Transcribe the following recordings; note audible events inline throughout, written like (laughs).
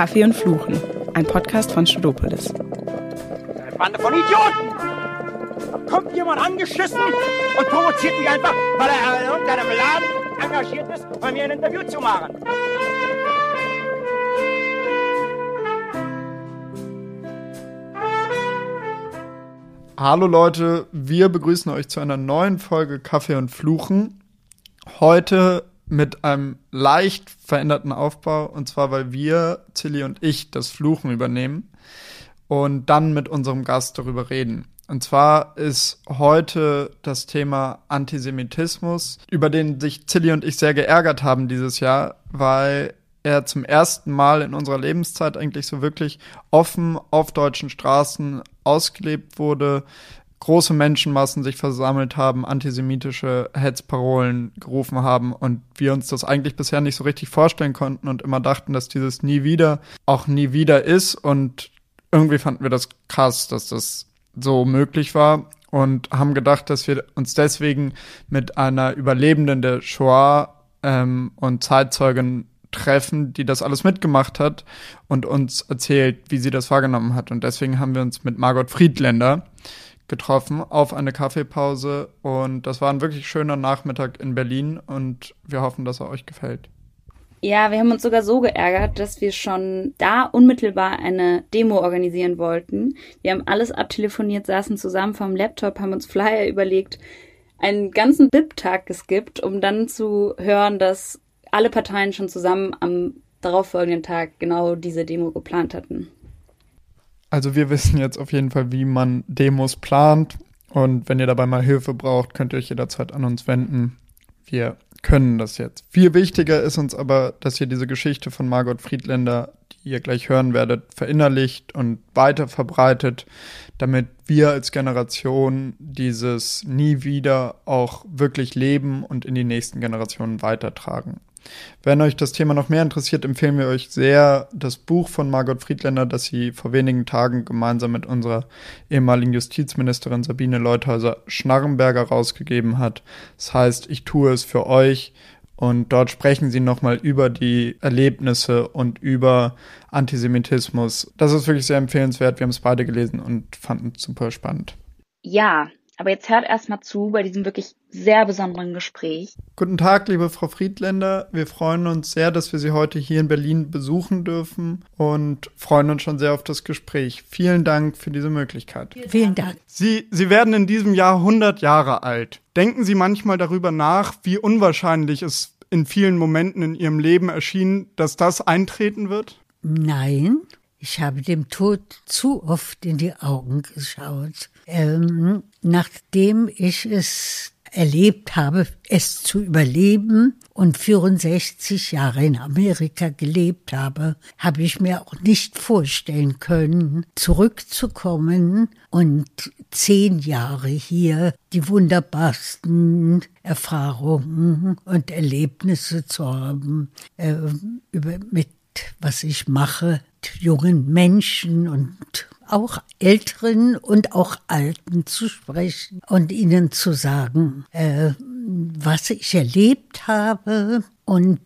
Kaffee und Fluchen, ein Podcast von Studopolis. Eine Bande von Idioten! Da kommt jemand angeschissen und provoziert mich einfach, weil er in irgendeinem Laden engagiert ist, bei mir ein Interview zu machen. Hallo Leute, wir begrüßen euch zu einer neuen Folge Kaffee und Fluchen. Heute mit einem leicht veränderten Aufbau und zwar weil wir, Tilly und ich, das Fluchen übernehmen und dann mit unserem Gast darüber reden. Und zwar ist heute das Thema Antisemitismus, über den sich Tilly und ich sehr geärgert haben dieses Jahr, weil er zum ersten Mal in unserer Lebenszeit eigentlich so wirklich offen auf deutschen Straßen ausgelebt wurde, große Menschenmassen sich versammelt haben, antisemitische Hetzparolen gerufen haben und wir uns das eigentlich bisher nicht so richtig vorstellen konnten und immer dachten, dass dieses nie wieder auch nie wieder ist und irgendwie fanden wir das krass, dass das so möglich war und haben gedacht, dass wir uns deswegen mit einer Überlebenden der Shoah ähm, und Zeitzeugin treffen, die das alles mitgemacht hat und uns erzählt, wie sie das wahrgenommen hat. Und deswegen haben wir uns mit Margot Friedländer getroffen auf eine Kaffeepause und das war ein wirklich schöner Nachmittag in Berlin und wir hoffen, dass er euch gefällt. Ja, wir haben uns sogar so geärgert, dass wir schon da unmittelbar eine Demo organisieren wollten. Wir haben alles abtelefoniert, saßen zusammen vom Laptop, haben uns Flyer überlegt, einen ganzen BIP-Tag geskippt, um dann zu hören, dass alle Parteien schon zusammen am darauffolgenden Tag genau diese Demo geplant hatten. Also wir wissen jetzt auf jeden Fall, wie man Demos plant. Und wenn ihr dabei mal Hilfe braucht, könnt ihr euch jederzeit an uns wenden. Wir können das jetzt. Viel wichtiger ist uns aber, dass ihr diese Geschichte von Margot Friedländer, die ihr gleich hören werdet, verinnerlicht und weiter verbreitet, damit wir als Generation dieses nie wieder auch wirklich leben und in die nächsten Generationen weitertragen. Wenn euch das Thema noch mehr interessiert, empfehlen wir euch sehr das Buch von Margot Friedländer, das sie vor wenigen Tagen gemeinsam mit unserer ehemaligen Justizministerin Sabine Leuthäuser-Schnarrenberger rausgegeben hat. Das heißt, ich tue es für euch. Und dort sprechen sie nochmal über die Erlebnisse und über Antisemitismus. Das ist wirklich sehr empfehlenswert. Wir haben es beide gelesen und fanden es super spannend. Ja, aber jetzt hört erstmal zu bei diesem wirklich sehr besonderen Gespräch. Guten Tag, liebe Frau Friedländer. Wir freuen uns sehr, dass wir Sie heute hier in Berlin besuchen dürfen und freuen uns schon sehr auf das Gespräch. Vielen Dank für diese Möglichkeit. Vielen Dank. Sie, Sie werden in diesem Jahr 100 Jahre alt. Denken Sie manchmal darüber nach, wie unwahrscheinlich es in vielen Momenten in Ihrem Leben erschien, dass das eintreten wird? Nein, ich habe dem Tod zu oft in die Augen geschaut. Ähm, nachdem ich es erlebt habe, es zu überleben und 64 Jahre in Amerika gelebt habe, habe ich mir auch nicht vorstellen können, zurückzukommen und zehn Jahre hier die wunderbarsten Erfahrungen und Erlebnisse zu haben, äh, über, mit was ich mache, jungen Menschen und auch Älteren und auch Alten zu sprechen und ihnen zu sagen, äh, was ich erlebt habe und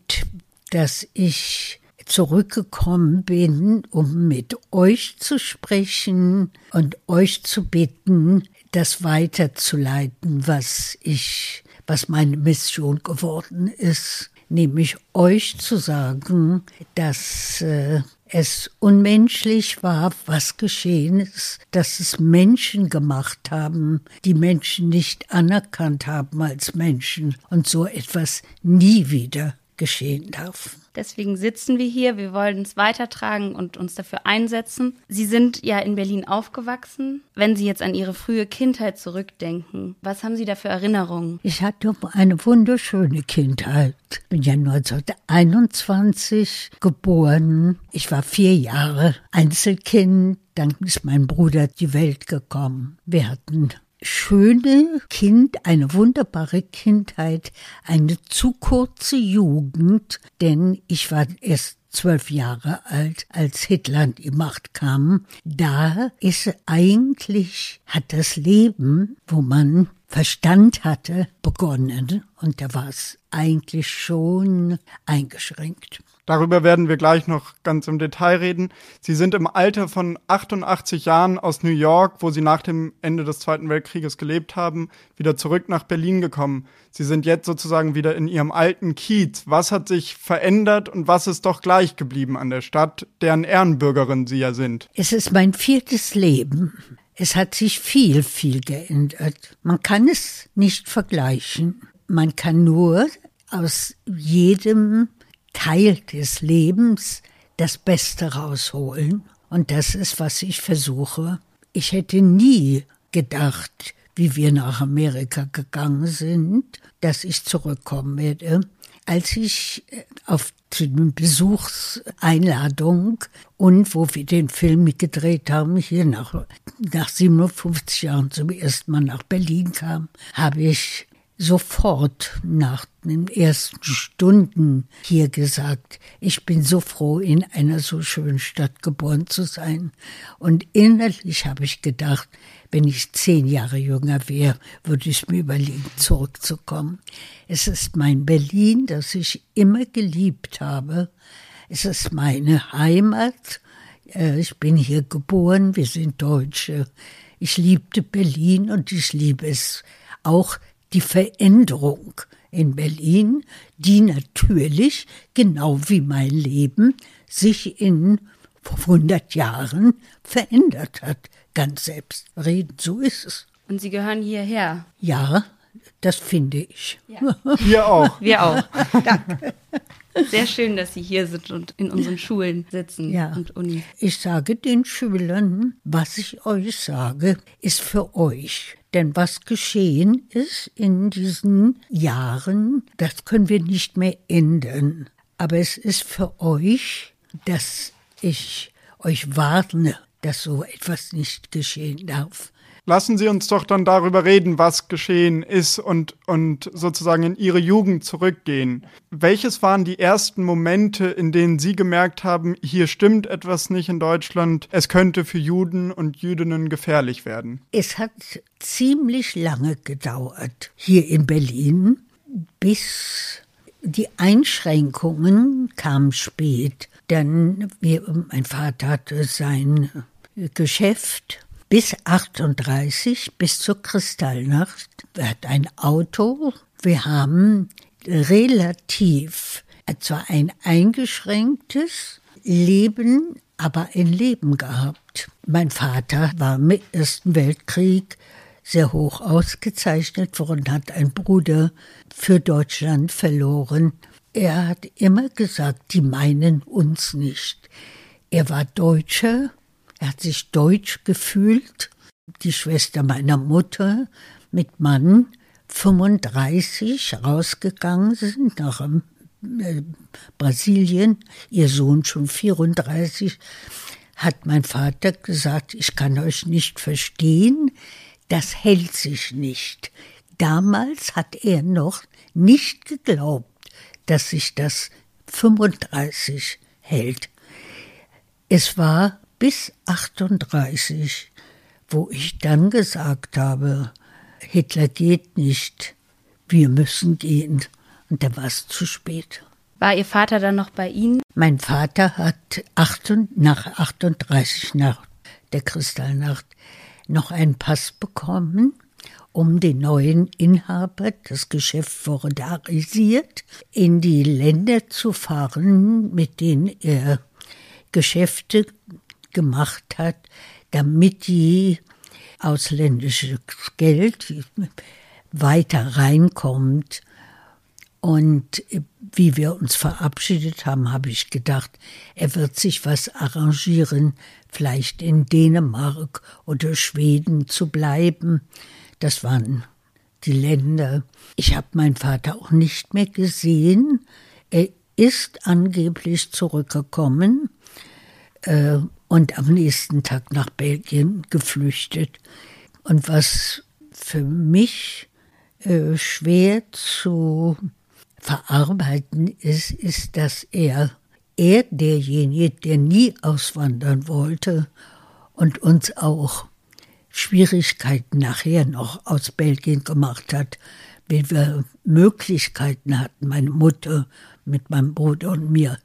dass ich zurückgekommen bin, um mit euch zu sprechen und euch zu bitten, das weiterzuleiten, was ich, was meine Mission geworden ist, nämlich euch zu sagen, dass äh, es unmenschlich war, was geschehen ist, dass es Menschen gemacht haben, die Menschen nicht anerkannt haben als Menschen und so etwas nie wieder geschehen darf. Deswegen sitzen wir hier. Wir wollen es weitertragen und uns dafür einsetzen. Sie sind ja in Berlin aufgewachsen. Wenn Sie jetzt an Ihre frühe Kindheit zurückdenken, was haben Sie da für Erinnerungen? Ich hatte eine wunderschöne Kindheit. Ich bin ja 1921 geboren. Ich war vier Jahre Einzelkind. Dann ist mein Bruder die Welt gekommen. Wir hatten schöne Kind, eine wunderbare Kindheit, eine zu kurze Jugend, denn ich war erst zwölf Jahre alt, als Hitler an die Macht kam. Da ist eigentlich, hat das Leben, wo man Verstand hatte, begonnen und da war es eigentlich schon eingeschränkt. Darüber werden wir gleich noch ganz im Detail reden. Sie sind im Alter von 88 Jahren aus New York, wo Sie nach dem Ende des Zweiten Weltkrieges gelebt haben, wieder zurück nach Berlin gekommen. Sie sind jetzt sozusagen wieder in Ihrem alten Kiez. Was hat sich verändert und was ist doch gleich geblieben an der Stadt, deren Ehrenbürgerin Sie ja sind? Es ist mein viertes Leben. Es hat sich viel, viel geändert. Man kann es nicht vergleichen. Man kann nur aus jedem Teil des Lebens das Beste rausholen. Und das ist, was ich versuche. Ich hätte nie gedacht, wie wir nach Amerika gegangen sind, dass ich zurückkommen werde. Als ich äh, auf die Besuchseinladung und wo wir den Film gedreht haben, hier nach, nach 57 Jahren zum ersten Mal nach Berlin kam, habe ich sofort nach den ersten Stunden hier gesagt, ich bin so froh, in einer so schönen Stadt geboren zu sein. Und innerlich habe ich gedacht, wenn ich zehn Jahre jünger wäre, würde ich mir überlegen, zurückzukommen. Es ist mein Berlin, das ich immer geliebt habe. Es ist meine Heimat. Äh, ich bin hier geboren, wir sind Deutsche. Ich liebte Berlin und ich liebe es auch die Veränderung in Berlin, die natürlich, genau wie mein Leben, sich in 100 Jahren verändert hat. Ganz selbstredend, so ist es. Und Sie gehören hierher? Ja, das finde ich. Ja. (laughs) Wir auch. Wir auch. (laughs) (laughs) Danke. Sehr schön, dass Sie hier sind und in unseren Schulen sitzen ja. und Uni. Ich sage den Schülern, was ich euch sage, ist für euch. Denn was geschehen ist in diesen Jahren, das können wir nicht mehr ändern. Aber es ist für euch, dass ich euch warne, dass so etwas nicht geschehen darf lassen Sie uns doch dann darüber reden, was geschehen ist und, und sozusagen in Ihre Jugend zurückgehen. Welches waren die ersten Momente, in denen Sie gemerkt haben, hier stimmt etwas nicht in Deutschland, es könnte für Juden und Jüdinnen gefährlich werden? Es hat ziemlich lange gedauert hier in Berlin, bis die Einschränkungen kamen spät. Denn wir, mein Vater hatte sein Geschäft bis 38, bis zur Kristallnacht. Hatten ein Auto. Wir haben relativ, zwar ein eingeschränktes Leben, aber ein Leben gehabt. Mein Vater war im Ersten Weltkrieg sehr hoch ausgezeichnet worden, hat einen Bruder für Deutschland verloren. Er hat immer gesagt, die meinen uns nicht. Er war Deutscher, er hat sich deutsch gefühlt. Die Schwester meiner Mutter mit Mann 35 rausgegangen sind nach äh, Brasilien, ihr Sohn schon 34, hat mein Vater gesagt, ich kann euch nicht verstehen, das hält sich nicht. Damals hat er noch nicht geglaubt, dass sich das 35 hält. Es war bis 38, wo ich dann gesagt habe, Hitler geht nicht, wir müssen gehen. Und da war es zu spät. War Ihr Vater dann noch bei Ihnen? Mein Vater hat acht nach 38 nach der Kristallnacht noch einen Pass bekommen, um den neuen Inhaber, das Geschäft wurde arisiert, in die Länder zu fahren, mit denen er Geschäfte gemacht hat, damit die ausländisches Geld weiter reinkommt. Und wie wir uns verabschiedet haben, habe ich gedacht, er wird sich was arrangieren, vielleicht in Dänemark oder Schweden zu bleiben. Das waren die Länder. Ich habe meinen Vater auch nicht mehr gesehen. Er ist angeblich zurückgekommen äh, und am nächsten Tag nach Belgien geflüchtet. Und was für mich äh, schwer zu verarbeiten ist, ist, dass er, er derjenige, der nie auswandern wollte und uns auch Schwierigkeiten nachher noch aus Belgien gemacht hat, wie wir Möglichkeiten hatten, meine Mutter mit meinem Bruder und mir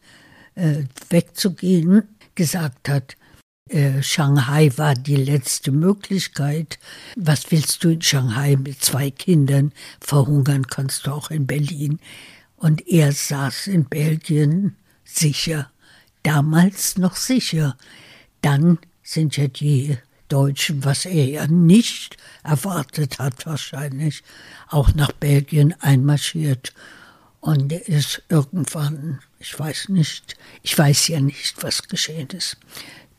äh, wegzugehen, gesagt hat, äh, Shanghai war die letzte Möglichkeit. Was willst du in Shanghai mit zwei Kindern? Verhungern kannst du auch in Berlin. Und er saß in Belgien sicher, damals noch sicher. Dann sind ja die Deutschen, was er ja nicht erwartet hat wahrscheinlich, auch nach Belgien einmarschiert. Und er ist irgendwann, ich weiß nicht, ich weiß ja nicht, was geschehen ist,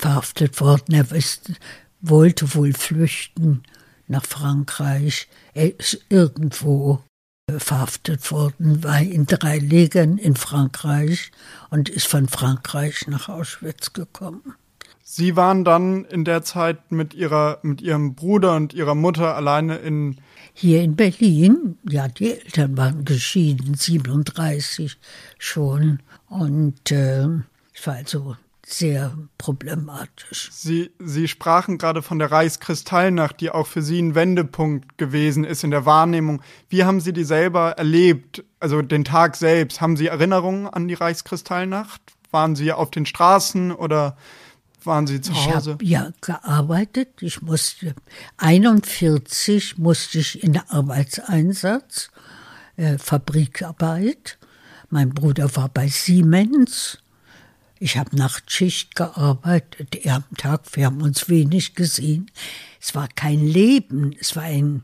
verhaftet worden. Er wusste, wollte wohl flüchten nach Frankreich. Er ist irgendwo verhaftet worden, war in drei Legern in Frankreich und ist von Frankreich nach Auschwitz gekommen. Sie waren dann in der Zeit mit ihrer, mit ihrem Bruder und ihrer Mutter alleine in hier in Berlin, ja, die Eltern waren geschieden, 37 schon. Und äh, es war also sehr problematisch. Sie, Sie sprachen gerade von der Reichskristallnacht, die auch für Sie ein Wendepunkt gewesen ist in der Wahrnehmung. Wie haben Sie die selber erlebt? Also den Tag selbst. Haben Sie Erinnerungen an die Reichskristallnacht? Waren Sie auf den Straßen oder waren Sie zu Hause? Ich habe ja gearbeitet. Ich musste 41 musste ich in Arbeitseinsatz, äh, Fabrikarbeit. Mein Bruder war bei Siemens. Ich habe Nachtschicht gearbeitet, er am Tag, wir haben uns wenig gesehen. Es war kein Leben, es war ein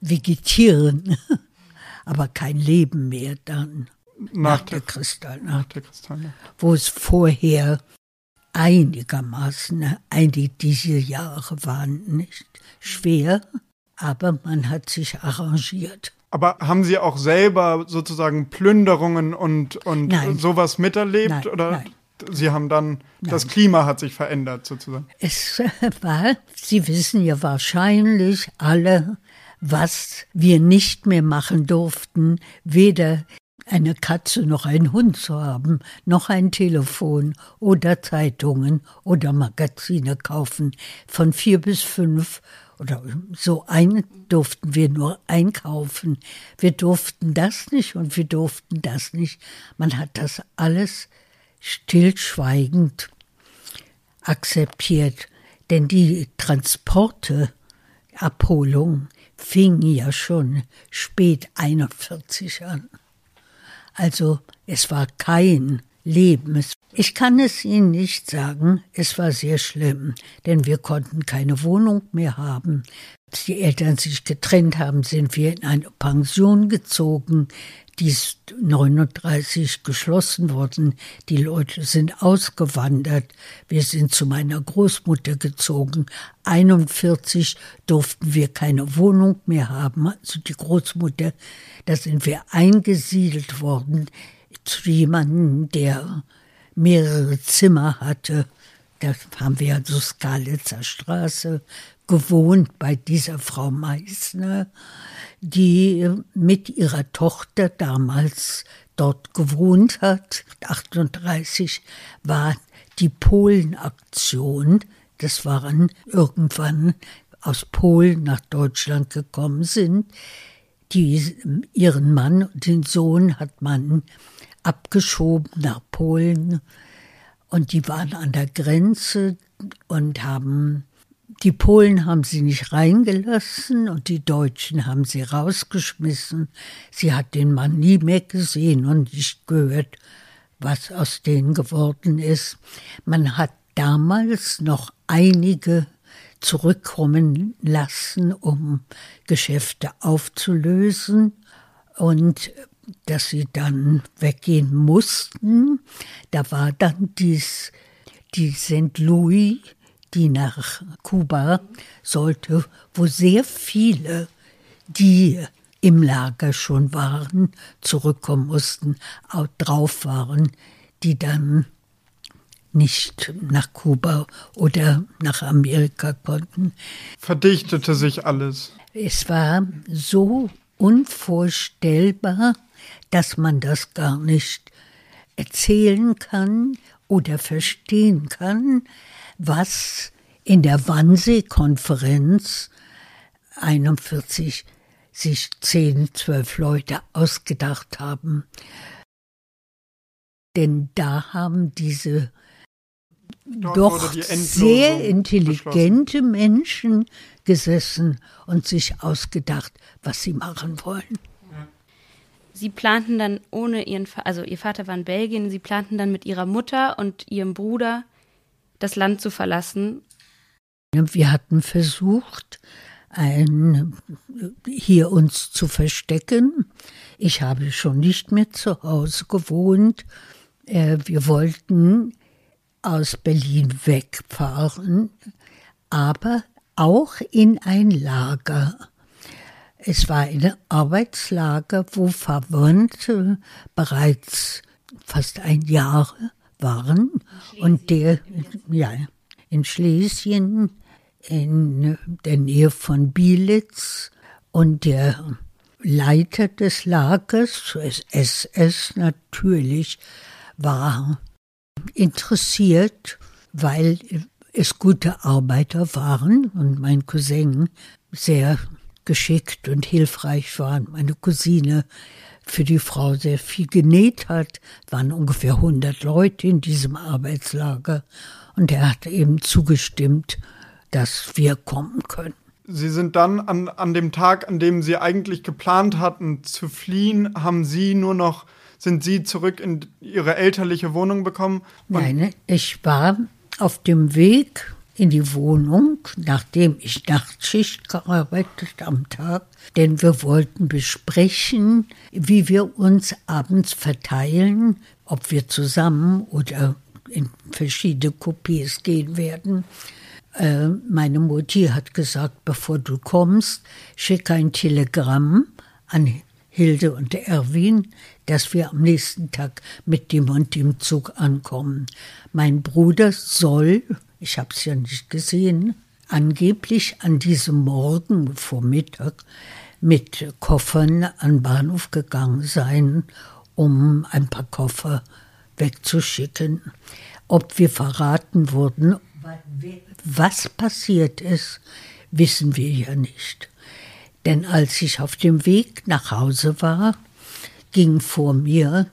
Vegetieren, (laughs) aber kein Leben mehr dann. Nach, nach der, der Kristallnacht. Nach der Kristallnacht. Wo es vorher einigermaßen, einige diese Jahre waren nicht schwer, aber man hat sich arrangiert. Aber haben Sie auch selber sozusagen Plünderungen und, und nein. sowas miterlebt? Nein, oder? Nein. Sie haben dann, nein. das Klima hat sich verändert sozusagen. Es (laughs) war, Sie wissen ja wahrscheinlich alle, was wir nicht mehr machen durften, weder eine Katze noch einen Hund zu haben, noch ein Telefon oder Zeitungen oder Magazine kaufen. Von vier bis fünf oder so ein durften wir nur einkaufen. Wir durften das nicht und wir durften das nicht. Man hat das alles stillschweigend akzeptiert, denn die Transporte, Abholung fing ja schon spät 41 an. Also es war kein Leben. Ich kann es Ihnen nicht sagen, es war sehr schlimm, denn wir konnten keine Wohnung mehr haben. Die Eltern sich getrennt haben, sind wir in eine Pension gezogen. Die ist 39 geschlossen worden. Die Leute sind ausgewandert. Wir sind zu meiner Großmutter gezogen. 41 durften wir keine Wohnung mehr haben. Also die Großmutter, da sind wir eingesiedelt worden zu jemandem, der mehrere Zimmer hatte. Da haben wir also Skalitzer Straße gewohnt bei dieser Frau Meissner, die mit ihrer Tochter damals dort gewohnt hat. 38 war die Polenaktion. Das waren irgendwann aus Polen nach Deutschland gekommen sind. Die, ihren Mann und den Sohn hat man abgeschoben nach Polen und die waren an der Grenze und haben die Polen haben sie nicht reingelassen und die Deutschen haben sie rausgeschmissen. Sie hat den Mann nie mehr gesehen und nicht gehört, was aus denen geworden ist. Man hat damals noch einige zurückkommen lassen, um Geschäfte aufzulösen. Und dass sie dann weggehen mussten. Da war dann dies, die St. Louis, die nach Kuba sollte, wo sehr viele, die im Lager schon waren, zurückkommen mussten, auch drauf waren, die dann nicht nach Kuba oder nach Amerika konnten. Verdichtete sich alles. Es war so unvorstellbar, dass man das gar nicht erzählen kann oder verstehen kann, was in der Wannsee-Konferenz 41 sich zehn, zwölf Leute ausgedacht haben. denn da haben diese Dort doch die sehr intelligente Menschen gesessen und sich ausgedacht, was sie machen wollen. Sie planten dann ohne ihren, Va also ihr Vater war in Belgien, sie planten dann mit ihrer Mutter und ihrem Bruder das Land zu verlassen. Wir hatten versucht, ein, hier uns zu verstecken. Ich habe schon nicht mehr zu Hause gewohnt. Äh, Wir wollten aus Berlin wegfahren, aber auch in ein Lager. Es war ein Arbeitslager, wo Verwandte bereits fast ein Jahr waren. Und der, ja, in Schlesien, in der Nähe von Bielitz. Und der Leiter des Lagers, SS natürlich, war interessiert, weil es gute Arbeiter waren. Und mein Cousin sehr geschickt und hilfreich war. und Meine Cousine für die Frau sehr viel genäht hat, waren ungefähr 100 Leute in diesem Arbeitslager und er hat eben zugestimmt, dass wir kommen können. Sie sind dann an, an dem Tag, an dem Sie eigentlich geplant hatten zu fliehen, haben Sie nur noch, sind Sie zurück in Ihre elterliche Wohnung bekommen? Nein, ich war auf dem Weg in die Wohnung, nachdem ich Nachtschicht gearbeitet am Tag, denn wir wollten besprechen, wie wir uns abends verteilen, ob wir zusammen oder in verschiedene Coupés gehen werden. Äh, meine Mutti hat gesagt, bevor du kommst, schick ein Telegramm an Hilde und Erwin, dass wir am nächsten Tag mit dem und dem Zug ankommen. Mein Bruder soll, ich habe es ja nicht gesehen, angeblich an diesem Morgen vor Mittag mit Koffern an den Bahnhof gegangen sein, um ein paar Koffer wegzuschicken. Ob wir verraten wurden, was passiert ist, wissen wir ja nicht. Denn als ich auf dem Weg nach Hause war, ging vor mir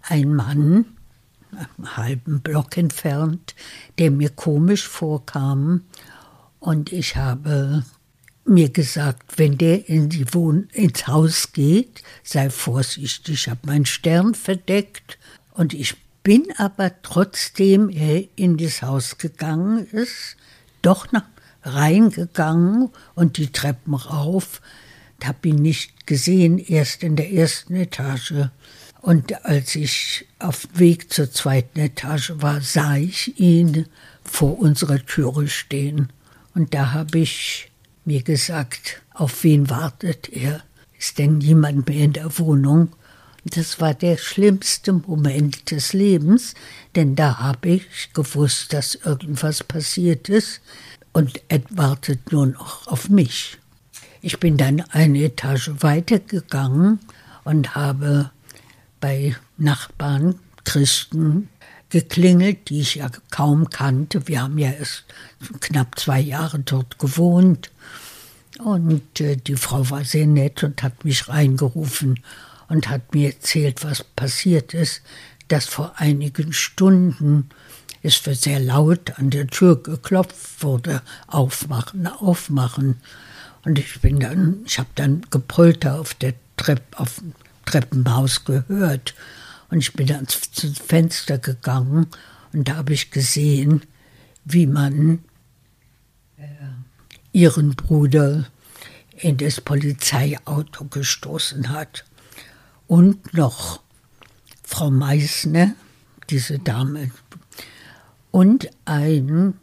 ein Mann, einen halben Block entfernt, der mir komisch vorkam. Und ich habe mir gesagt, wenn der in die Wohn ins Haus geht, sei vorsichtig. Ich habe meinen Stern verdeckt und ich bin aber trotzdem er in das Haus gegangen ist, doch nach reingegangen und die Treppen rauf. Habe ihn nicht gesehen, erst in der ersten Etage. Und als ich auf dem Weg zur zweiten Etage war, sah ich ihn vor unserer Türe stehen. Und da habe ich mir gesagt, auf wen wartet er? Ist denn niemand mehr in der Wohnung? Das war der schlimmste Moment des Lebens, denn da habe ich gewusst, dass irgendwas passiert ist und er wartet nur noch auf mich. Ich bin dann eine Etage weitergegangen und habe bei Nachbarn, Christen, geklingelt, die ich ja kaum kannte. Wir haben ja erst knapp zwei Jahre dort gewohnt. Und äh, die Frau war sehr nett und hat mich reingerufen und hat mir erzählt, was passiert ist, dass vor einigen Stunden es für sehr laut an der Tür geklopft wurde, aufmachen, aufmachen. Und ich bin dann, ich habe dann Gebrüllte auf der Treppe, auf dem Treppenhaus gehört. Und ich bin zum Fenster gegangen und da habe ich gesehen, wie man äh, ihren Bruder in das Polizeiauto gestoßen hat. Und noch Frau Meissner, diese Dame, und ein,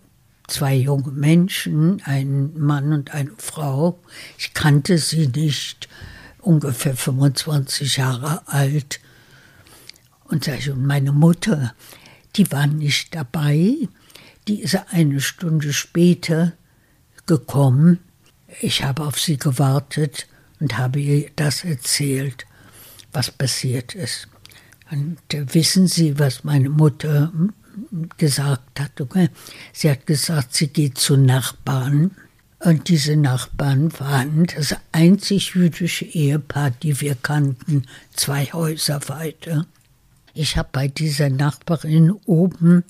zwei junge Menschen, ein Mann und eine Frau. Ich kannte sie nicht, ungefähr 25 Jahre alt. Und meine Mutter, die war nicht dabei, die ist eine Stunde später gekommen. Ich habe auf sie gewartet und habe ihr das erzählt, was passiert ist. Und äh, wissen Sie, was meine Mutter gesagt hat. Sie hat gesagt, sie geht zu Nachbarn. Und diese Nachbarn waren das einzig jüdische Ehepaar, die wir kannten, zwei Häuser weiter. Ich habe bei dieser Nachbarin oben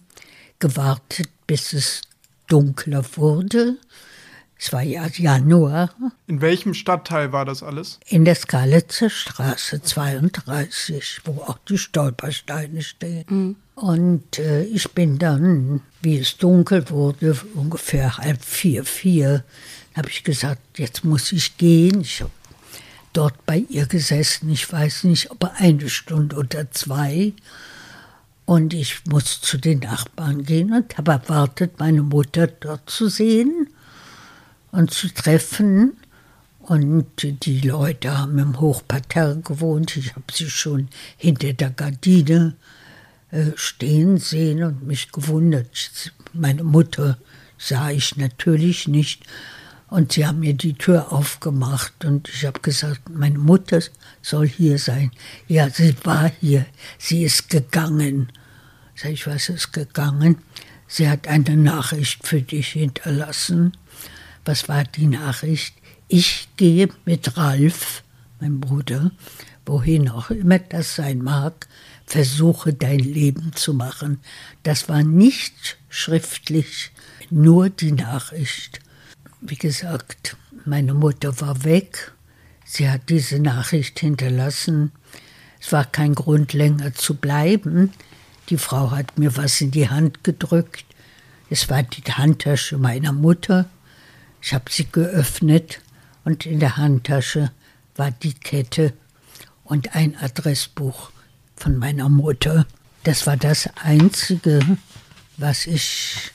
gewartet, bis es dunkler wurde. Es war ja Januar In welchem Stadtteil war das alles? in der Skalitzer Straße 32, wo auch die Stolpersteine stehen. Und äh, ich bin dann, wie es dunkel wurde, ungefähr halb vier, vier, habe ich gesagt, jetzt muss ich gehen. Ich habe dort bei ihr gesessen, ich weiß nicht, ob eine Stunde oder zwei. Und ich muss zu den Nachbarn gehen und habe erwartet, meine Mutter dort zu sehen und zu treffen. Und die Leute haben im Hochparterre gewohnt. Ich habe sie schon hinter der Gardine äh, stehen sehen und mich gewundert. Meine Mutter sah ich natürlich nicht. Und sie haben mir die Tür aufgemacht und ich habe gesagt, meine Mutter soll hier sein. Ja, sie war hier. Sie ist gegangen. Sag ich, was ist gegangen? Sie hat eine Nachricht für dich hinterlassen. Was war die Nachricht? Ich gehe mit Ralf, mein Bruder, wohin auch immer das sein mag, versuche dein Leben zu machen. Das war nicht schriftlich, nur die Nachricht. Wie gesagt, meine Mutter war weg. Sie hat diese Nachricht hinterlassen. Es war kein Grund länger zu bleiben. Die Frau hat mir was in die Hand gedrückt. Es war die Handtasche meiner Mutter. Ich habe sie geöffnet und in der Handtasche war die Kette und ein Adressbuch von meiner Mutter. Das war das Einzige, was ich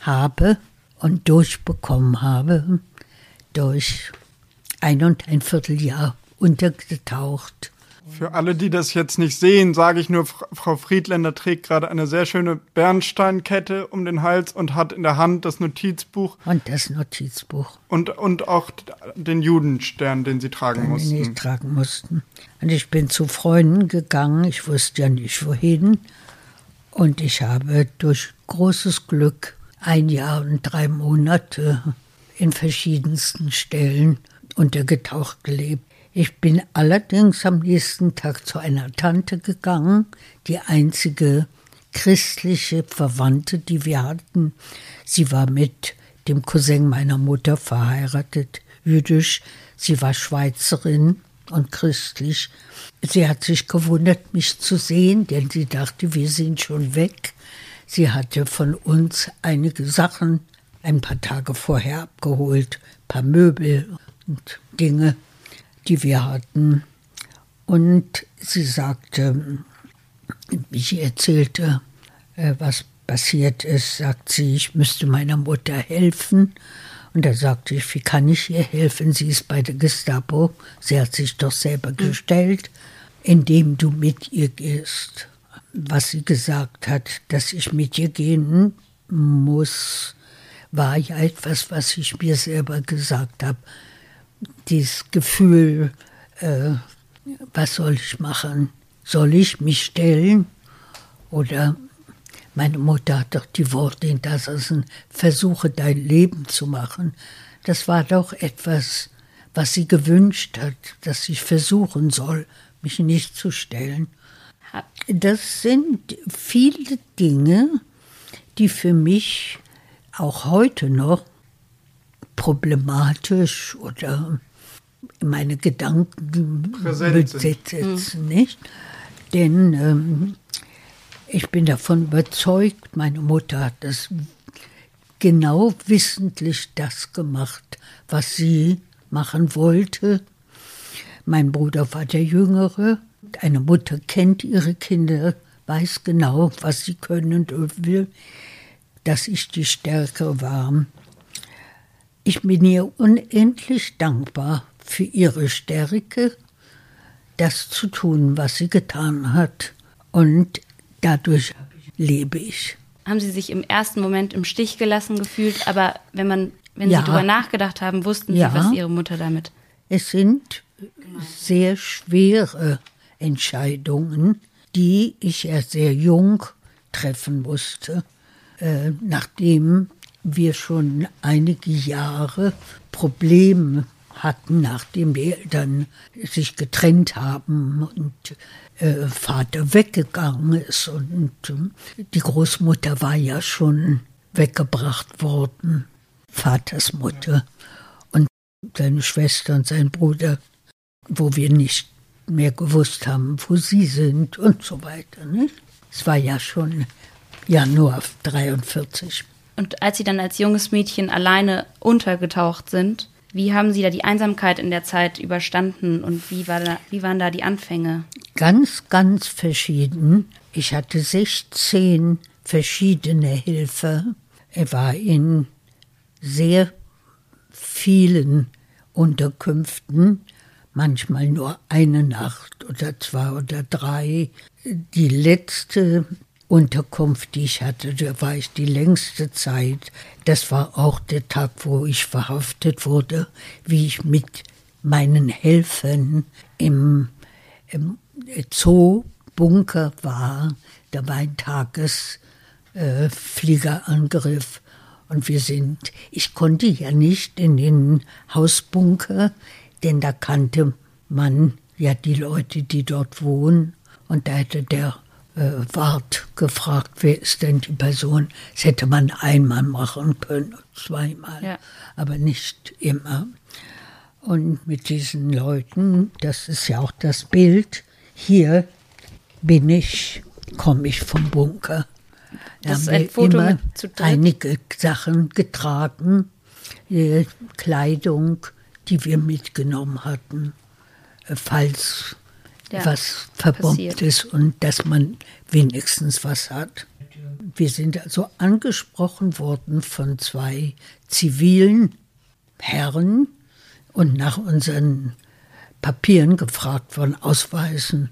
habe und durchbekommen habe, durch ein und ein Vierteljahr untergetaucht. Für alle, die das jetzt nicht sehen, sage ich nur, Fra- Frau Friedländer trägt gerade eine sehr schöne Bernsteinkette um den Hals und hat in der Hand das Notizbuch Und das Notizbuch, und, und auch den Judenstern, den sie tragen den mussten. nicht tragen mussten. Und ich bin zu Freunden gegangen, ich wusste ja nicht wohin. Und ich habe durch großes Glück ein Jahr und drei Monate in verschiedensten Stellen untergetaucht gelebt. Ich bin allerdings am nächsten Tag zu einer Tante gegangen, die einzige christliche Verwandte, die wir hatten. Sie war mit dem Cousin meiner Mutter verheiratet, jüdisch. Sie war Schweizerin und christlich. Sie hat sich gewundert, mich zu sehen, denn sie dachte, wir sind schon weg. Sie hatte von uns einige Sachen ein paar Tage vorher abgeholt, ein paar Möbel und Dinge, die wir hatten. Und sie sagte, wie ich erzählte, äh, was passiert ist, sagt sie, ich müsste meiner Mutter helfen. Und da sagte ich, wie kann ich ihr helfen? Sie ist bei der Gestapo. Sie hat sich doch selber gestellt, indem du mit ihr gehst. Was sie gesagt hat, dass ich mit ihr gehen muss, war ja etwas, was ich mir selber gesagt habe. Dieses Gefühl, äh, was soll ich machen? Soll ich mich stellen? Oder meine Mutter hat doch die Worte hinterlassen, versuche dein Leben zu machen. Das war doch etwas, was sie gewünscht hat, dass ich versuchen soll, mich nicht zu stellen. Das sind viele Dinge, die für mich auch heute noch problematisch oder meine Gedanken sind. besitzen, nicht? Denn ähm, ich bin davon überzeugt, meine Mutter hat das genau wissentlich das gemacht, was sie machen wollte. Mein Bruder war der Jüngere. Eine Mutter kennt ihre Kinder, weiß genau, was sie können und will, dass ich die Stärke war. Ich bin ihr unendlich dankbar für ihre Stärke, das zu tun, was sie getan hat. Und dadurch lebe ich. Haben Sie sich im ersten Moment im Stich gelassen gefühlt, aber wenn man, wenn Ja. Sie darüber nachgedacht haben, wussten Ja. Sie, was Ihre Mutter damit. Es sind sehr schwere Entscheidungen, die ich erst sehr jung treffen musste, äh, nachdem wir schon einige Jahre Probleme hatten, nachdem die Eltern sich getrennt haben und äh, Vater weggegangen ist. Und äh, die Großmutter war ja schon weggebracht worden, Vaters Mutter. Und seine Schwester und sein Bruder, wo wir nicht mehr gewusst haben, wo sie sind und so weiter. Nicht? Es war ja schon Januar 43. Und als Sie dann als junges Mädchen alleine untergetaucht sind, wie haben Sie da die Einsamkeit in der Zeit überstanden und wie, war da, wie waren da die Anfänge? Ganz, ganz verschieden. Ich hatte 16 verschiedene Hilfe. Er war in sehr vielen Unterkünften, manchmal nur eine Nacht oder zwei oder drei. Die letzte Unterkunft, die ich hatte, da war ich die längste Zeit. Das war auch der Tag, wo ich verhaftet wurde, wie ich mit meinen Helfern im, im Zoo-Bunker war. Da war ein Tagesfliegerangriff. Äh, und wir sind, ich konnte ja nicht in den Hausbunker, denn da kannte man ja die Leute, die dort wohnen. Und da hätte der Wart gefragt, wer ist denn die Person. Das hätte man einmal machen können, zweimal, ja. aber nicht immer. Und mit diesen Leuten, das ist ja auch das Bild, hier bin ich, komme ich vom Bunker. Da das ist ein Foto immer einige Sachen getragen, äh, Kleidung, die wir mitgenommen hatten, äh, falls ja, was verbombt passiert. ist und dass man wenigstens was hat. Wir sind also angesprochen worden von zwei zivilen Herren und nach unseren Papieren gefragt worden, Ausweisen.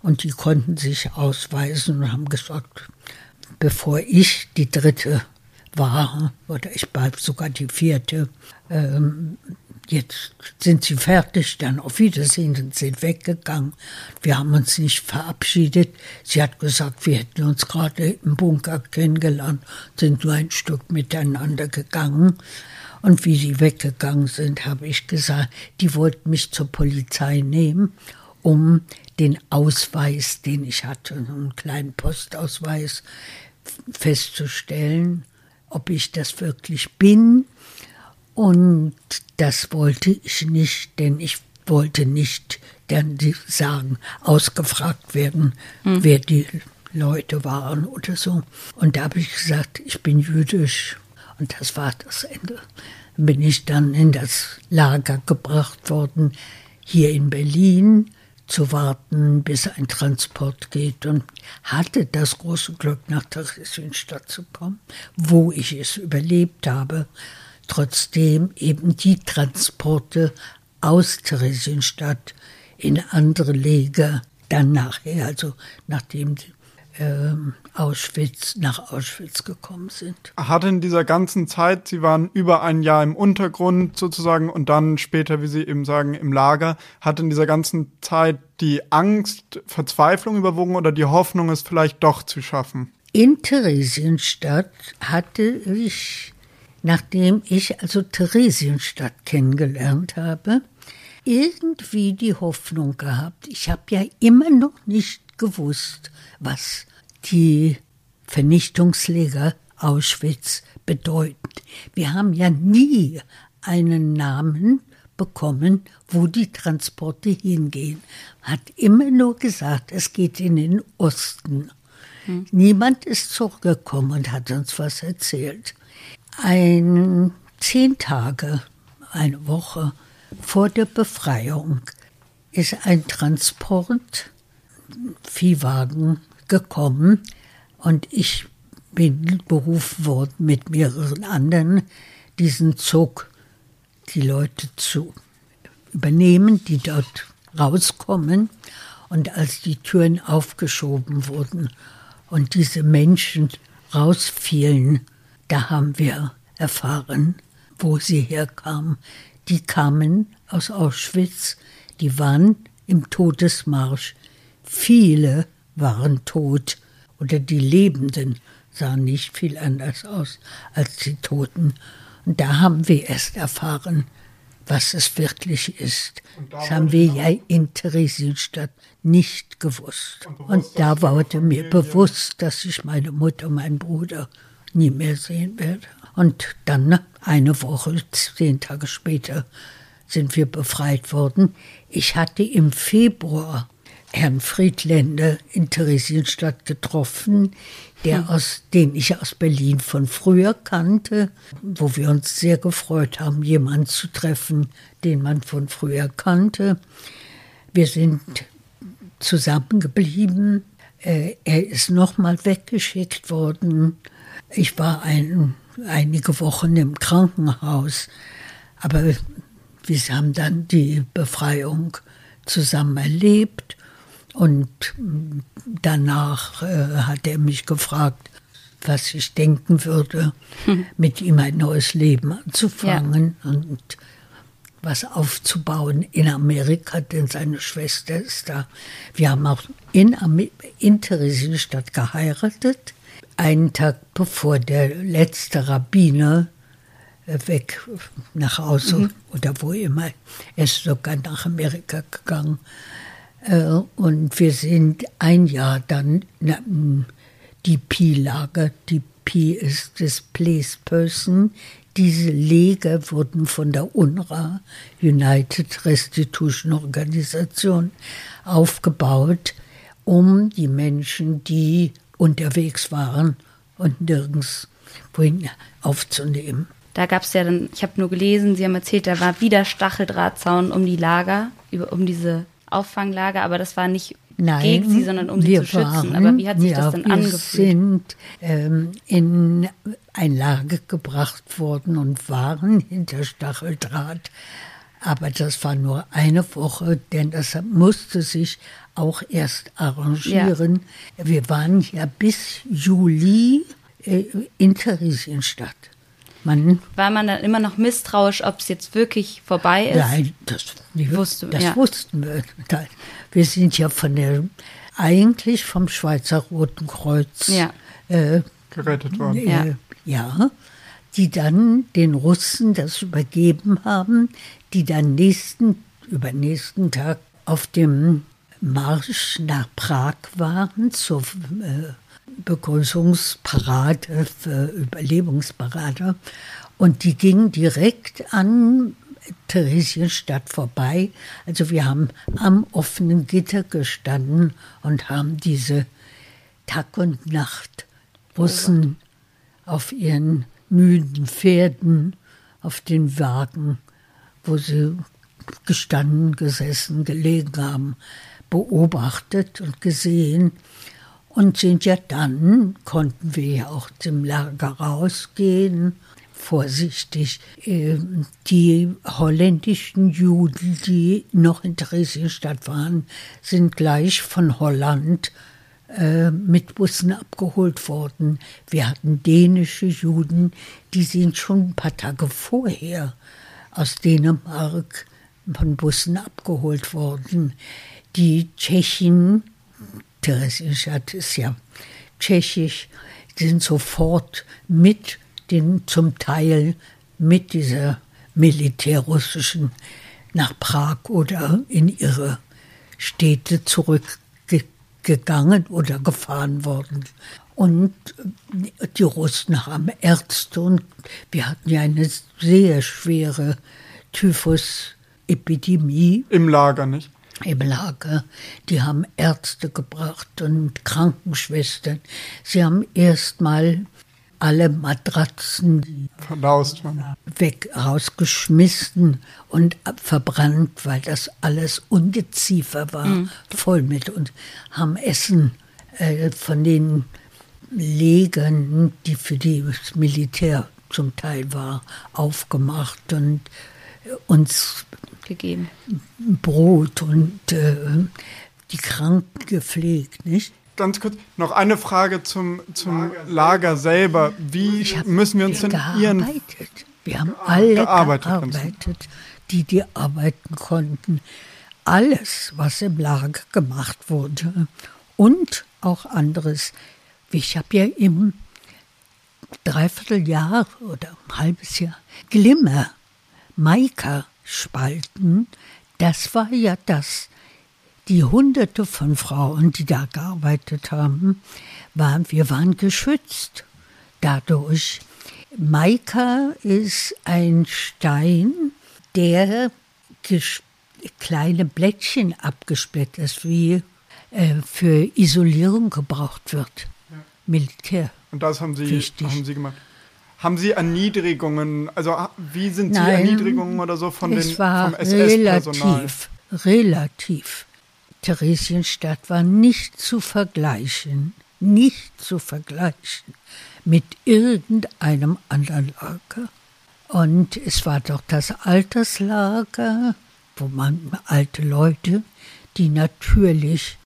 Und die konnten sich ausweisen und haben gesagt, bevor ich die dritte war, oder ich war sogar die vierte, ähm, jetzt sind sie fertig, dann auf Wiedersehen und sind weggegangen. Wir haben uns nicht verabschiedet. Sie hat gesagt, wir hätten uns gerade im Bunker kennengelernt, sind nur ein Stück miteinander gegangen. Und wie sie weggegangen sind, habe ich gesagt, die wollten mich zur Polizei nehmen, um den Ausweis, den ich hatte, einen kleinen Postausweis, festzustellen, ob ich das wirklich bin und das wollte ich nicht, denn ich wollte nicht dann sagen, ausgefragt werden, mhm. wer die Leute waren oder so. Und da habe ich gesagt, ich bin jüdisch. Und das war das Ende. Bin ich dann in das Lager gebracht worden, hier in Berlin, zu warten, bis ein Transport geht und hatte das große Glück, nach Theresienstadt zu kommen, wo ich es überlebt habe trotzdem eben die Transporte aus Theresienstadt in andere Lager dann nachher, also nachdem äh, Auschwitz nach Auschwitz gekommen sind. Hat in dieser ganzen Zeit, Sie waren über ein Jahr im Untergrund sozusagen und dann später, wie Sie eben sagen, im Lager, hat in dieser ganzen Zeit die Angst, Verzweiflung überwogen oder die Hoffnung, es vielleicht doch zu schaffen? In Theresienstadt hatte ich nachdem ich also Theresienstadt kennengelernt habe, irgendwie die Hoffnung gehabt. Ich habe ja immer noch nicht gewusst, was die Vernichtungslager Auschwitz bedeuten. Wir haben ja nie einen Namen bekommen, wo die Transporte hingehen. Hat immer nur gesagt, es geht in den Osten. Hm. Niemand ist zurückgekommen und hat uns was erzählt. Ein zehn Tage, eine Woche vor der Befreiung ist ein Transport, Viehwagen gekommen und ich bin berufen worden, mit mehreren anderen diesen Zug die Leute zu übernehmen, die dort rauskommen. Und als die Türen aufgeschoben wurden und diese Menschen rausfielen, da haben wir erfahren, wo sie herkamen. Die kamen aus Auschwitz, die waren im Todesmarsch. Viele waren tot oder die Lebenden sahen nicht viel anders aus als die Toten. Und da haben wir erst erfahren, was es wirklich ist. Das haben wir ja in Theresienstadt nicht gewusst. Und da wurde mir bewusst, dass ich meine Mutter, meinen Bruder nie mehr sehen werde. Und dann eine Woche, zehn Tage später, sind wir befreit worden. Ich hatte im Februar Herrn Friedländer in Theresienstadt getroffen, der hm. aus, den ich aus Berlin von früher kannte, wo wir uns sehr gefreut haben, jemanden zu treffen, den man von früher kannte. Wir sind zusammengeblieben. Äh, er ist nochmal weggeschickt worden. Ich war ein, einige Wochen im Krankenhaus, aber wir haben dann die Befreiung zusammen erlebt und danach äh, hat er mich gefragt, was ich denken würde, hm. mit ihm ein neues Leben anzufangen ja. und was aufzubauen in Amerika, denn seine Schwester ist da. Wir haben auch in, in Theresienstadt geheiratet. Einen Tag bevor der letzte Rabbiner äh, weg nach Hause mhm. oder wo immer, er ist sogar nach Amerika gegangen. Äh, und wir sind ein Jahr dann die Pi-Lager. Die Pi ist Displaced Person. Diese Lager wurden von der UNRWA, United Restitution Organisation, aufgebaut, um die Menschen, die unterwegs waren und nirgends wohin aufzunehmen. Da gab es ja dann, ich habe nur gelesen, Sie haben erzählt, da war wieder Stacheldrahtzaun um die Lager, um diese Auffanglager, aber das war nicht Nein, gegen sie, sondern um sie zu schützen. Waren, aber wie hat sich ja, das denn angefühlt? Wir sind ähm, in ein Lager gebracht worden und waren hinter Stacheldraht. Aber das war nur eine Woche, denn das musste sich auch erst arrangieren. Ja. Wir waren ja bis Juli äh, in Theresienstadt. Man war man dann immer noch misstrauisch, ob es jetzt wirklich vorbei ist? Nein, das, wusste, das ja. wussten wir. Wir sind ja von der, eigentlich vom Schweizer Roten Kreuz ja. äh, gerettet worden. Äh, ja. ja, die dann den Russen das übergeben haben, die dann nächsten, übernächsten Tag auf dem Marsch nach Prag waren zur äh, Begrüßungsparade für Überlebensparade. Und die ging direkt an Theresienstadt vorbei. Also wir haben am offenen Gitter gestanden und haben diese Tag und Nacht Russen auf ihren müden Pferden, auf den Wagen, wo sie gestanden, gesessen, gelegen haben, beobachtet und gesehen, und sind ja dann, konnten wir ja auch zum Lager rausgehen, vorsichtig. Ähm, die holländischen Juden, die noch in Theresienstadt waren, sind gleich von Holland äh, mit Bussen abgeholt worden. Wir hatten dänische Juden, die sind schon ein paar Tage vorher aus Dänemark von Bussen abgeholt worden. Die Tschechen, Theresienstadt ist ja tschechisch, sind sofort mit den zum Teil mit dieser militärrussischen nach Prag oder in ihre Städte zurückgegangen oder gefahren worden. Und die Russen haben Ärzte und wir hatten ja eine sehr schwere Typhus-Epidemie. Im Lager, nicht? im Lager. Die haben Ärzte gebracht und Krankenschwestern. Sie haben erst mal alle Matratzen Verdaust, weg rausgeschmissen und verbrannt, weil das alles Ungeziefer war, mhm. voll mit und haben Essen äh, von den Legern, die für das Militär zum Teil war, aufgemacht und uns gegeben. Brot und äh, die Kranken gepflegt, nicht? Ganz kurz, noch eine Frage zum, zum Lager, Lager selber. Wie müssen wir uns denn Ihren... Wir haben alle gearbeitet, gearbeitet die, die arbeiten konnten. Alles, was im Lager gemacht wurde und auch anderes. Ich habe ja im Dreivierteljahr oder ein halbes Jahr Glimmer, Maika Spalten, das war ja das. Die hunderte von Frauen, die da gearbeitet haben, waren, wir waren geschützt dadurch. Maika ist ein Stein, der kleine Blättchen abgesplittert ist, wie äh, für Isolierung gebraucht wird. Ja. Militär. Und das haben Sie, haben Sie gemacht. Haben Sie Erniedrigungen, also wie sind Sie Nein, Erniedrigungen oder so von es den, war vom SS-Personal? Relativ, relativ. Theresienstadt war nicht zu vergleichen, nicht zu vergleichen mit irgendeinem anderen Lager. Und es war doch das Alterslager, wo man alte Leute, die natürlich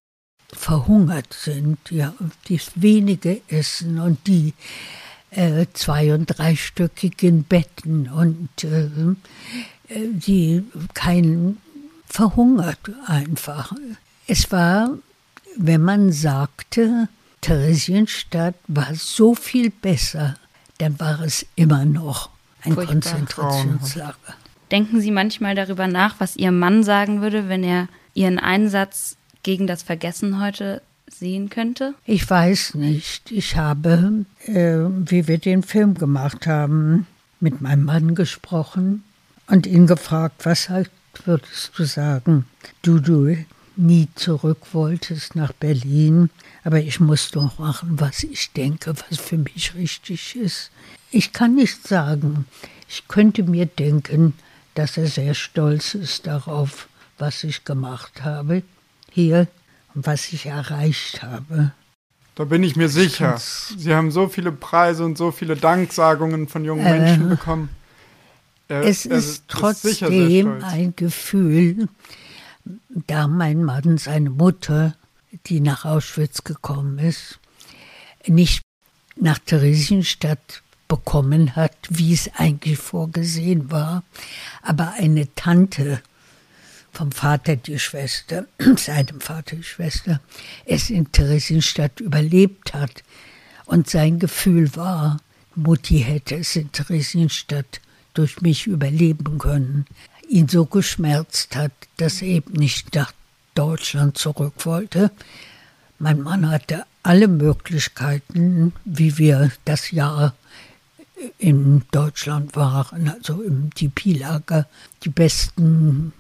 verhungert sind, ja, die wenige essen und die äh, zwei- und dreistöckigen Betten und äh, äh, die kein verhungert einfach. Es war, wenn man sagte, Theresienstadt war so viel besser, dann war es immer noch ein Furchtbar. Konzentrationslager. Denken Sie manchmal darüber nach, was Ihr Mann sagen würde, wenn er Ihren Einsatz gegen das Vergessen heute sehen könnte? Ich weiß nicht. Ich habe, äh, wie wir den Film gemacht haben, mit meinem Mann gesprochen und ihn gefragt, was würdest du sagen? Du, du nie zurück wolltest nach Berlin, aber ich muss doch machen, was ich denke, was für mich richtig ist. Ich kann nicht sagen. Ich könnte mir denken, dass er sehr stolz ist darauf, was ich gemacht habe hier und was ich erreicht habe. Da bin ich mir sicher. Sie haben so viele Preise und so viele Danksagungen von jungen äh, Menschen bekommen. Er, es ist, ist trotzdem ein Gefühl, da mein Mann seine Mutter, die nach Auschwitz gekommen ist, nicht nach Theresienstadt bekommen hat, wie es eigentlich vorgesehen war, aber eine Tante vom Vater die Schwester, (clears throat) seinem Vater die Schwester, es in Theresienstadt überlebt hat. Und sein Gefühl war, Mutti hätte es in Theresienstadt durch mich überleben können, ihn so geschmerzt hat, dass er eben nicht nach Deutschland zurück wollte. Mein Mann hatte alle Möglichkeiten, wie wir das Jahr in Deutschland waren, also im DP-Lager, die besten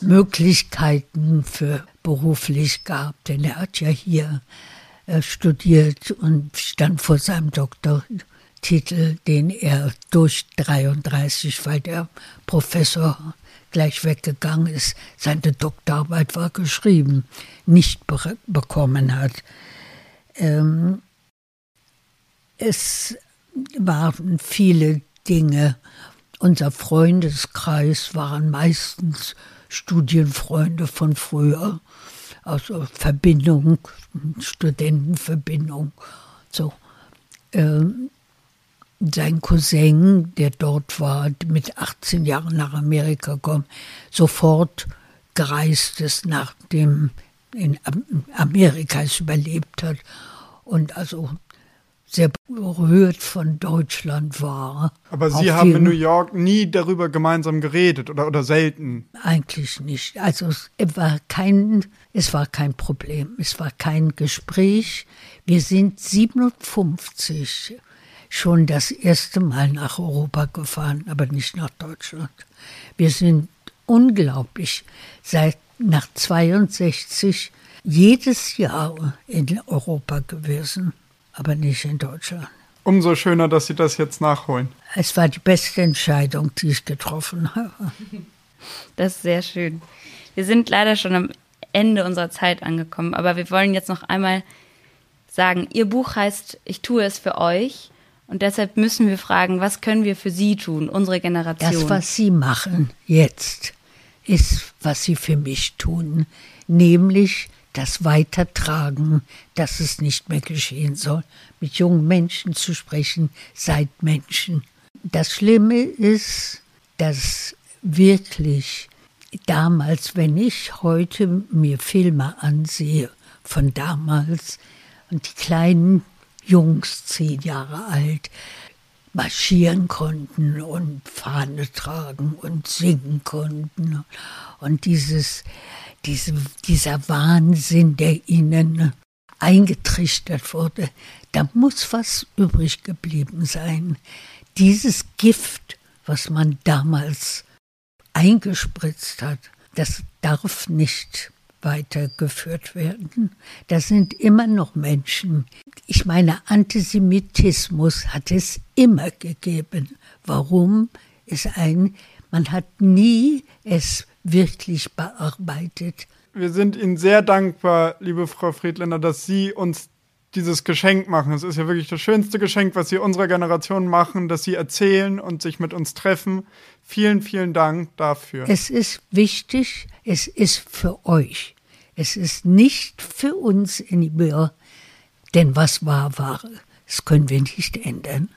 Möglichkeiten für beruflich gehabt, denn er hat ja hier äh, studiert und stand vor seinem Doktortitel, den er durch 33, weil der Professor gleich weggegangen ist, seine Doktorarbeit war geschrieben, nicht be bekommen hat. Ähm, es waren viele Dinge. Unser Freundeskreis waren meistens Studienfreunde von früher, also Verbindung, Studentenverbindung, so. Ähm, sein Cousin, der dort war, mit 18 Jahren nach Amerika gekommen, sofort gereist ist, nachdem in Amerika es überlebt hat. Und also sehr berührt von Deutschland war. Aber Sie haben in New York nie darüber gemeinsam geredet oder, oder selten? Eigentlich nicht. Also es war kein, es war kein Problem, es war kein Gespräch. Wir sind 57 schon das erste Mal nach Europa gefahren, aber nicht nach Deutschland. Wir sind unglaublich seit nach 62 jedes Jahr in Europa gewesen aber nicht in Deutschland. Umso schöner, dass Sie das jetzt nachholen. Es war die beste Entscheidung, die ich getroffen habe. Das ist sehr schön. Wir sind leider schon am Ende unserer Zeit angekommen, aber wir wollen jetzt noch einmal sagen, Ihr Buch heißt Ich tue es für euch. Und deshalb müssen wir fragen, was können wir für Sie tun, unsere Generation? Das, was Sie machen jetzt, ist, was Sie für mich tun, nämlich das Weitertragen, dass es nicht mehr geschehen soll, mit jungen Menschen zu sprechen, seid Menschen. Das Schlimme ist, dass wirklich damals, wenn ich heute mir Filme ansehe von damals und die kleinen Jungs, zehn Jahre alt, marschieren konnten und Fahne tragen und singen konnten. Und dieses, diese, dieser Wahnsinn, der ihnen eingetrichtert wurde, da muss was übrig geblieben sein. Dieses Gift, was man damals eingespritzt hat, das darf nicht weitergeführt werden. Da sind immer noch Menschen. Ich meine, Antisemitismus hat es immer gegeben. Warum? Ist ein, man hat nie es wirklich bearbeitet. Wir sind Ihnen sehr dankbar, liebe Frau Friedländer, dass Sie uns dieses Geschenk machen. Es ist ja wirklich das schönste Geschenk, was Sie unserer Generation machen, dass Sie erzählen und sich mit uns treffen. Vielen, vielen Dank dafür. Es ist wichtig, es ist für euch. Es ist nicht für uns in Ibir, denn was war, war. Das können wir nicht ändern.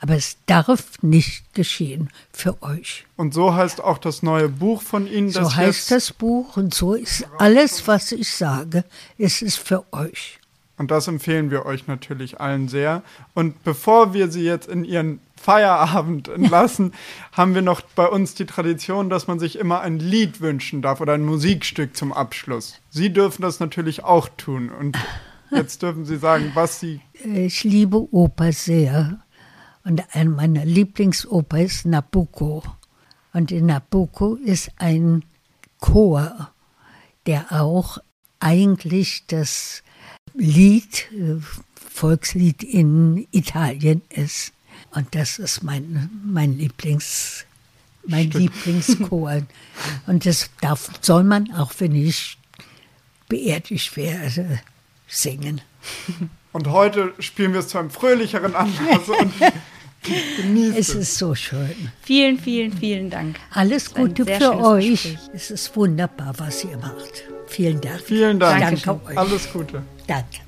Aber es darf nicht geschehen für euch. Und so heißt auch das neue Buch von Ihnen. So heißt das Buch und so ist alles, was ich sage, es ist für euch. Und das empfehlen wir euch natürlich allen sehr. Und bevor wir Sie jetzt in Ihren Feierabend (laughs) entlassen, haben wir noch bei uns die Tradition, dass man sich immer ein Lied wünschen darf oder ein Musikstück zum Abschluss. Sie dürfen das natürlich auch tun. Und (laughs) jetzt dürfen Sie sagen, was Sie. Ich liebe Oper sehr. Und eine meiner Lieblingsoper ist Nabucco. Und in Nabucco ist ein Chor, der auch eigentlich das Lied, äh, Volkslied in Italien ist. Und das ist mein, mein Lieblings, mein Lieblingschor. (laughs) Und das darf, soll man, auch wenn ich beerdigt werde, singen. (laughs) Und heute spielen wir es zu einem fröhlicheren Anlass und (laughs) genießt es. Es ist so schön. Vielen, vielen, vielen Dank. Alles Gute für euch. Gespräch. Es ist wunderbar, was ihr macht. Vielen Dank. Vielen Dank. Danke Alles Gute. Danke.